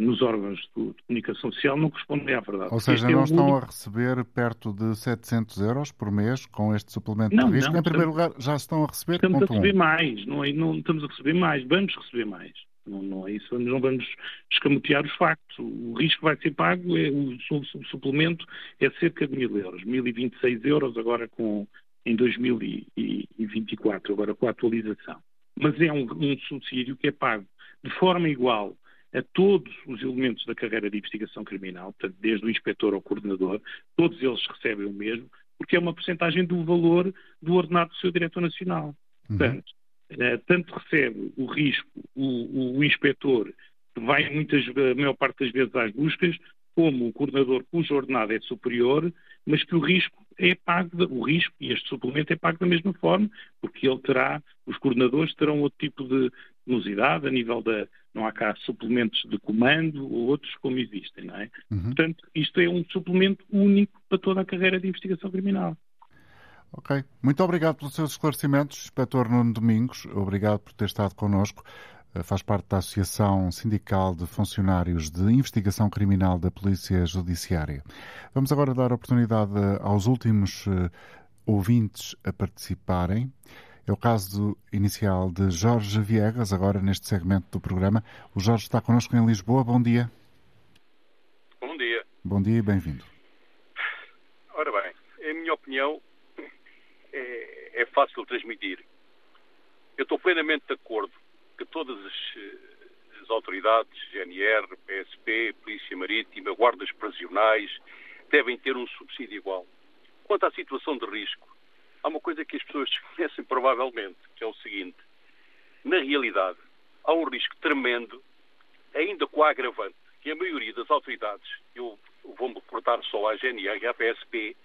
nos órgãos de comunicação social não correspondem à verdade. Ou seja, não é estão a receber perto de 700 euros por mês com este suplemento não, de risco. Não, em primeiro lugar, já estão a receber Estamos a receber um. mais, não, é, não estamos a receber mais, vamos receber mais. Não, não é isso, não vamos escamotear os factos. O risco vai ser pago, é, o, o suplemento é cerca de mil euros, 1026 euros agora com, em 2024, agora com a atualização. Mas é um, um subsídio que é pago de forma igual a todos os elementos da carreira de investigação criminal, portanto, desde o inspetor ao coordenador, todos eles recebem o mesmo, porque é uma porcentagem do valor do ordenado do seu diretor nacional. Uhum. Portanto, uh, tanto recebe o risco o, o, inspetor, que vai muitas, a maior parte das vezes às buscas, como o coordenador cuja ordenada é superior, mas que o risco é pago, o risco e este suplemento é pago da mesma forma, porque ele terá, os coordenadores terão outro tipo de velocidade a nível da, não há cá suplementos de comando ou outros como existem, não é? Uhum. Portanto, isto é um suplemento único para toda a carreira de investigação criminal. Ok. Muito obrigado pelos seus esclarecimentos, Inspetor Nuno Domingos. Obrigado por ter estado connosco. Eh, faz parte da Associação Sindical de Funcionários de Investigação Criminal da Polícia Judiciária. Vamos agora dar oportunidade aos últimos eh, ouvintes a participarem. É o caso inicial de Jorge Viegas, agora neste segmento do programa. O Jorge está connosco em Lisboa. Bom dia. Bom dia. Bom dia e bem-vindo. Ora bem, em minha opinião, é, é fácil transmitir. Eu estou plenamente de acordo que todas as, eh, as autoridades, GNR, PSP, Polícia Marítima, guardas prisionais, devem ter um subsídio igual. Quanto à situação de risco, há uma coisa que as pessoas desconhecem provavelmente, que é o seguinte. Na realidade, há um risco tremendo, ainda com a agravante, que a maioria das autoridades, eu vou-me reportar só à GNR e à PSP,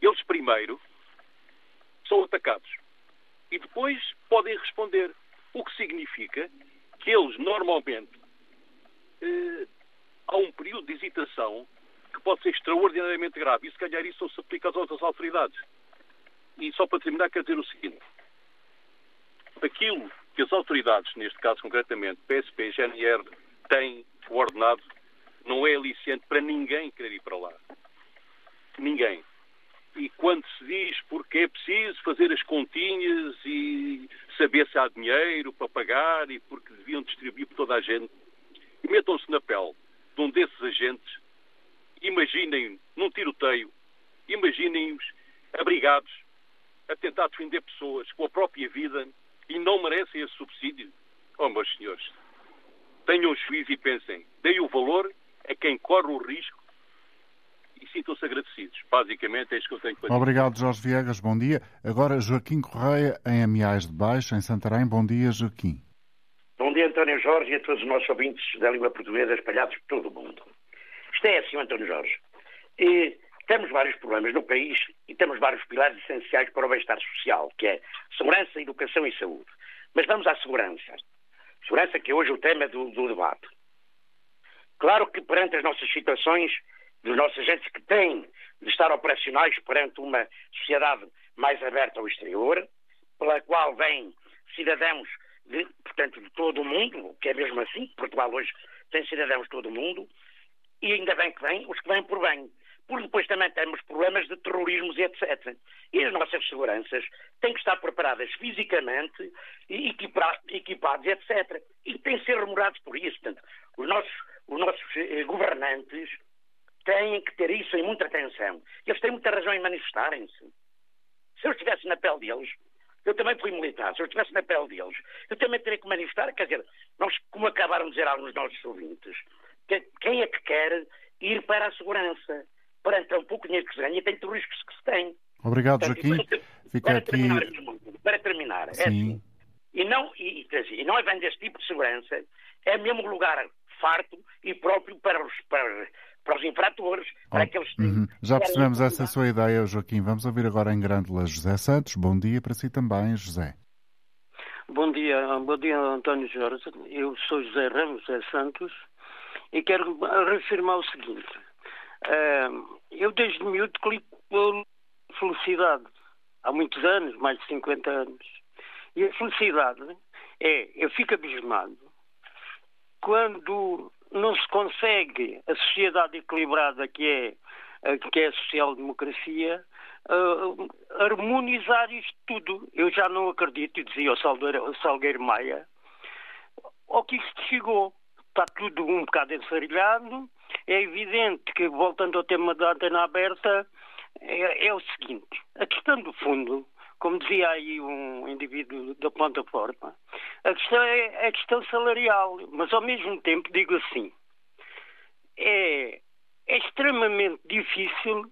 eles primeiro são atacados e depois podem responder. O que significa que eles, normalmente, eh, há um período de hesitação que pode ser extraordinariamente grave. E se calhar isso não se aplica às outras autoridades. E só para terminar, quero dizer o seguinte. Aquilo que as autoridades, neste caso concretamente, PSP e GNR, têm ordenado, não é aliciante para ninguém querer ir para lá. Ninguém e quando se diz porque é preciso fazer as continhas e saber se há dinheiro para pagar e porque deviam distribuir por toda a gente, metam-se na pele de um desses agentes, imaginem num tiroteio, imaginem-os abrigados a tentar defender pessoas com a própria vida e não merecem esse subsídio. Oh, meus senhores, tenham juízo e pensem, deem o valor a quem corre o risco e sintam-se agradecidos. Basicamente é isto que eu tenho para dizer. Obrigado, Jorge Viegas. Bom dia. Agora, Joaquim Correia, em Amiais de Baixo, em Santarém. Bom dia, Joaquim. Bom dia, António Jorge, e a todos os nossos ouvintes da língua portuguesa espalhados por todo o mundo. Isto é assim, António Jorge. E temos vários problemas no país e temos vários pilares essenciais para o bem-estar social, que é segurança, educação e saúde. Mas vamos à segurança. Segurança que é hoje o tema do, do debate. Claro que perante as nossas situações dos nossos agentes que têm de estar operacionais perante uma sociedade mais aberta ao exterior, pela qual vêm cidadãos, de, portanto, de todo o mundo, que é mesmo assim, Portugal hoje tem cidadãos de todo o mundo, e ainda bem que vêm os que vêm por bem. Porque depois também temos problemas de terrorismo e etc. E as nossas seguranças têm que estar preparadas fisicamente, equipadas, etc. E têm que ser remunerados por isso. Portanto, os nossos, os nossos eh, governantes têm que ter isso em muita atenção. Eles têm muita razão em manifestarem-se. Se eu estivesse na pele deles, eu também fui militar, se eu estivesse na pele deles, eu também teria que manifestar. Quer dizer, nós, como acabaram de dizer alguns dos nossos ouvintes, que, quem é que quer ir para a segurança? Perante tão pouco dinheiro que se ganha, tem todos os riscos que se tem. Obrigado, Joaquim. Fica para aqui. Terminar, para terminar, é Sim. assim. E não, e, e não é vendo este tipo de segurança, é mesmo lugar farto e próprio para os, para, para os infratores, oh, para aqueles uhum. Já percebemos essa sua ideia, Joaquim. Vamos ouvir agora em Grândola José Santos. Bom dia para si também, José. Bom dia, bom dia, António Jorge. Eu sou José Ramos José Santos e quero reafirmar o seguinte. Eu desde miúdo clico felicidade. Há muitos anos, mais de 50 anos. E a felicidade é, eu fico abismado quando não se consegue a sociedade equilibrada que é, que é a social-democracia uh, harmonizar isto tudo. Eu já não acredito, dizia o Salgueiro, o Salgueiro Maia, ao que isto chegou. Está tudo um bocado ensarilhado. É evidente que, voltando ao tema da antena aberta, é, é o seguinte: a questão do fundo como dizia aí um indivíduo da plataforma, a questão é a questão salarial, mas ao mesmo tempo digo assim, é, é extremamente difícil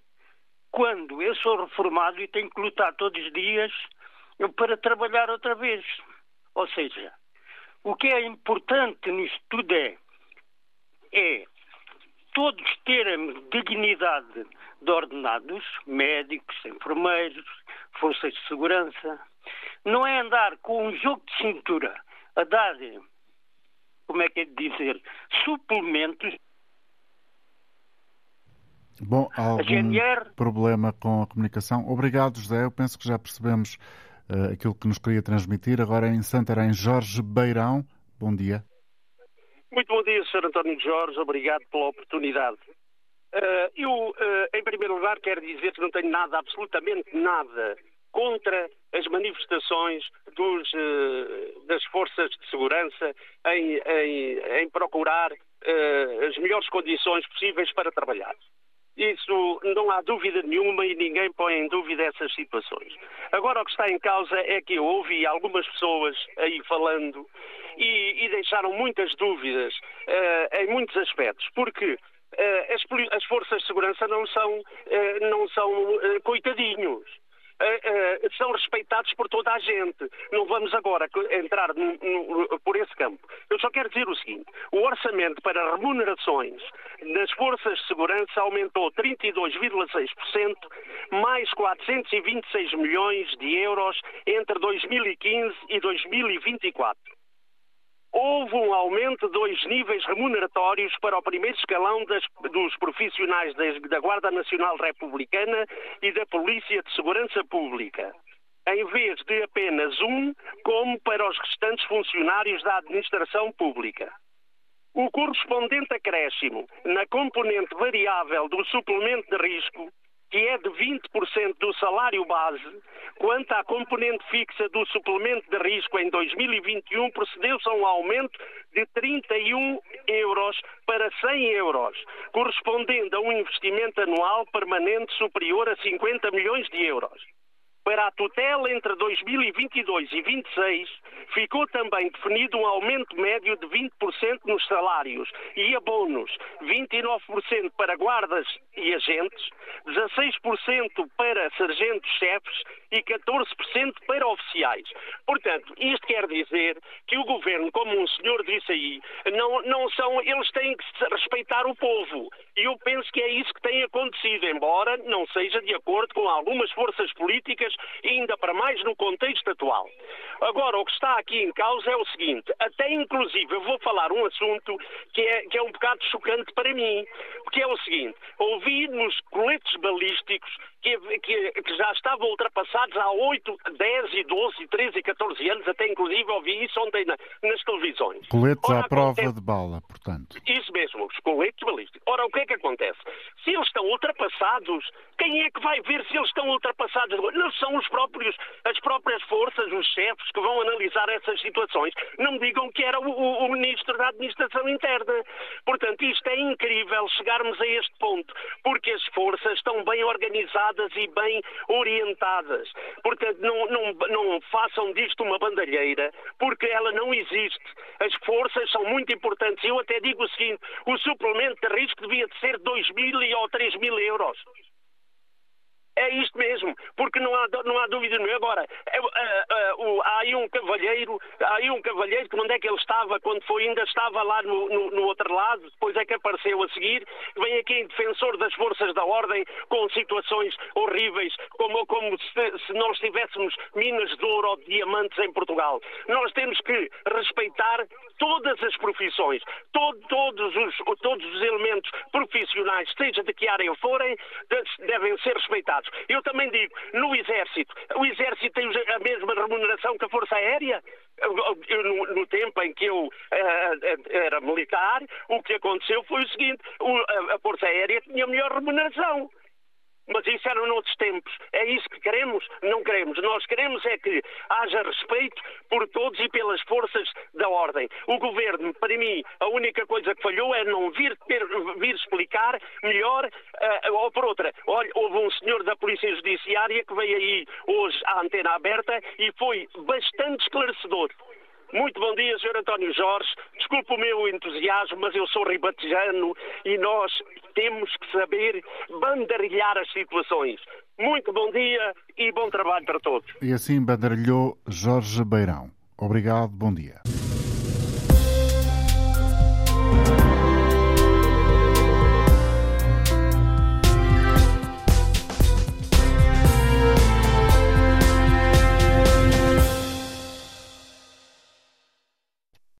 quando eu sou reformado e tenho que lutar todos os dias para trabalhar outra vez. Ou seja, o que é importante nisto tudo é, é todos terem dignidade de ordenados, médicos, enfermeiros, forças de segurança. Não é andar com um jogo de cintura a dar, como é que é de dizer, suplementos. Bom, há algum GNR... problema com a comunicação? Obrigado, José. Eu penso que já percebemos uh, aquilo que nos queria transmitir. Agora em Santarém, Jorge Beirão. Bom dia. Muito bom dia, Sr. António Jorge. Obrigado pela oportunidade. Uh, eu, uh, em primeiro lugar, quero dizer que não tenho nada, absolutamente nada, contra as manifestações dos, uh, das forças de segurança em, em, em procurar as melhores condições possíveis para trabalhar. Isso não há dúvida nenhuma e ninguém põe em dúvida essas situações. Agora, o que está em causa é que eu ouvi algumas pessoas aí falando e, e deixaram muitas dúvidas uh, em muitos aspectos, porque uh, as, as, forças de segurança não são, uh, não são coitadinhos. São respeitados por toda a gente. Não vamos agora entrar no, no, por esse campo. Eu só quero dizer o seguinte: o orçamento para remunerações das forças de segurança aumentou 32,6%, mais 426 milhões de euros entre 2015 e 2024 houve um aumento de dois níveis remuneratórios para o primeiro escalão das, dos profissionais das, da Guarda Nacional Republicana e da Polícia de Segurança Pública, em vez de apenas um, como para os restantes funcionários da administração pública. O correspondente acréscimo na componente variável do suplemento de risco que é de 20% do salário base, quanto à componente fixa do suplemento de risco em 2021, procedeu-se a um aumento de 31 euros para 100 euros, correspondendo a um investimento anual permanente superior a 50 milhões de euros. Para a tutela entre 2022 e 2026, ficou também definido um aumento médio de 20% nos salários e abonos, 29% para guardas e agentes, 16% para sargentos-chefes e 14% para oficiais. Portanto, isto quer dizer que o governo, como um senhor disse aí, não, não são, eles têm que respeitar o povo. E eu penso que é isso que tem acontecido, embora não seja de acordo com algumas forças políticas, ainda para mais no contexto atual. Agora, o que está aqui em causa é o seguinte, até inclusive eu vou falar um assunto que é, que é um bocado chocante para mim, que é o seguinte, ouvi nos coletes balísticos que, que, que, já estavam ultrapassados há 8, 10 e 12, 13 e 14 anos, até inclusive ouvi isso ontem na, nas televisões. Coletes Ora, à prova acontece... de bala, portanto. Isso mesmo, os coletes balísticos. Ora, o que é que acontece? Se eles estão ultrapassados, quem é que vai ver se eles estão ultrapassados? Não são os próprios, as próprias forças, os chefes que vão analisar essas situações. Não me digam que era o, o, o Ministro da Administração Interna. Portanto, isto é incrível chegarmos a este ponto, porque as forças estão bem organizadas e bem orientadas. Portanto, não, não, não façam disto uma bandalheira, porque ela não existe. As forças são muito importantes. Eu até digo o seguinte: o suplemento de risco devia de ser 2 mil ou 3 mil euros. É isto mesmo, porque não há, não há dúvida nenhuma. Agora, é, é, é, há aí um cavalheiro, há aí um cavalheiro que onde é que ele estava quando foi, ainda estava lá no, no, no outro lado, depois é que apareceu a seguir, vem aqui em defensor das forças da ordem com situações horríveis, como, como se, se nós tivéssemos minas de ouro ou de diamantes em Portugal. Nós temos que respeitar todas as profissões, todo, todos, os, todos os elementos profissionais, seja de que área forem, devem ser respeitados. Eu também digo, no Exército, o Exército tem a mesma remuneração que a Força Aérea? No, no, tempo em que eu uh, era militar, o que aconteceu foi o seguinte: a Força Aérea tinha melhor remuneração. Mas isso era noutros tempos. É isso que queremos? Não queremos. Nós queremos é que haja respeito por todos e pelas forças da ordem. O governo, para mim, a única coisa que falhou é não vir, ter, vir explicar melhor, uh, ou por outra. Olha, houve um senhor da Polícia Judiciária que veio aí hoje à antena aberta e foi bastante esclarecedor. Muito bom dia, Sr. António Jorge. Desculpe o meu entusiasmo, mas eu sou ribatejano e nós temos que saber bandarilhar as situações. Muito bom dia e bom trabalho para todos. E assim banderilhou Jorge Beirão. Obrigado, bom dia.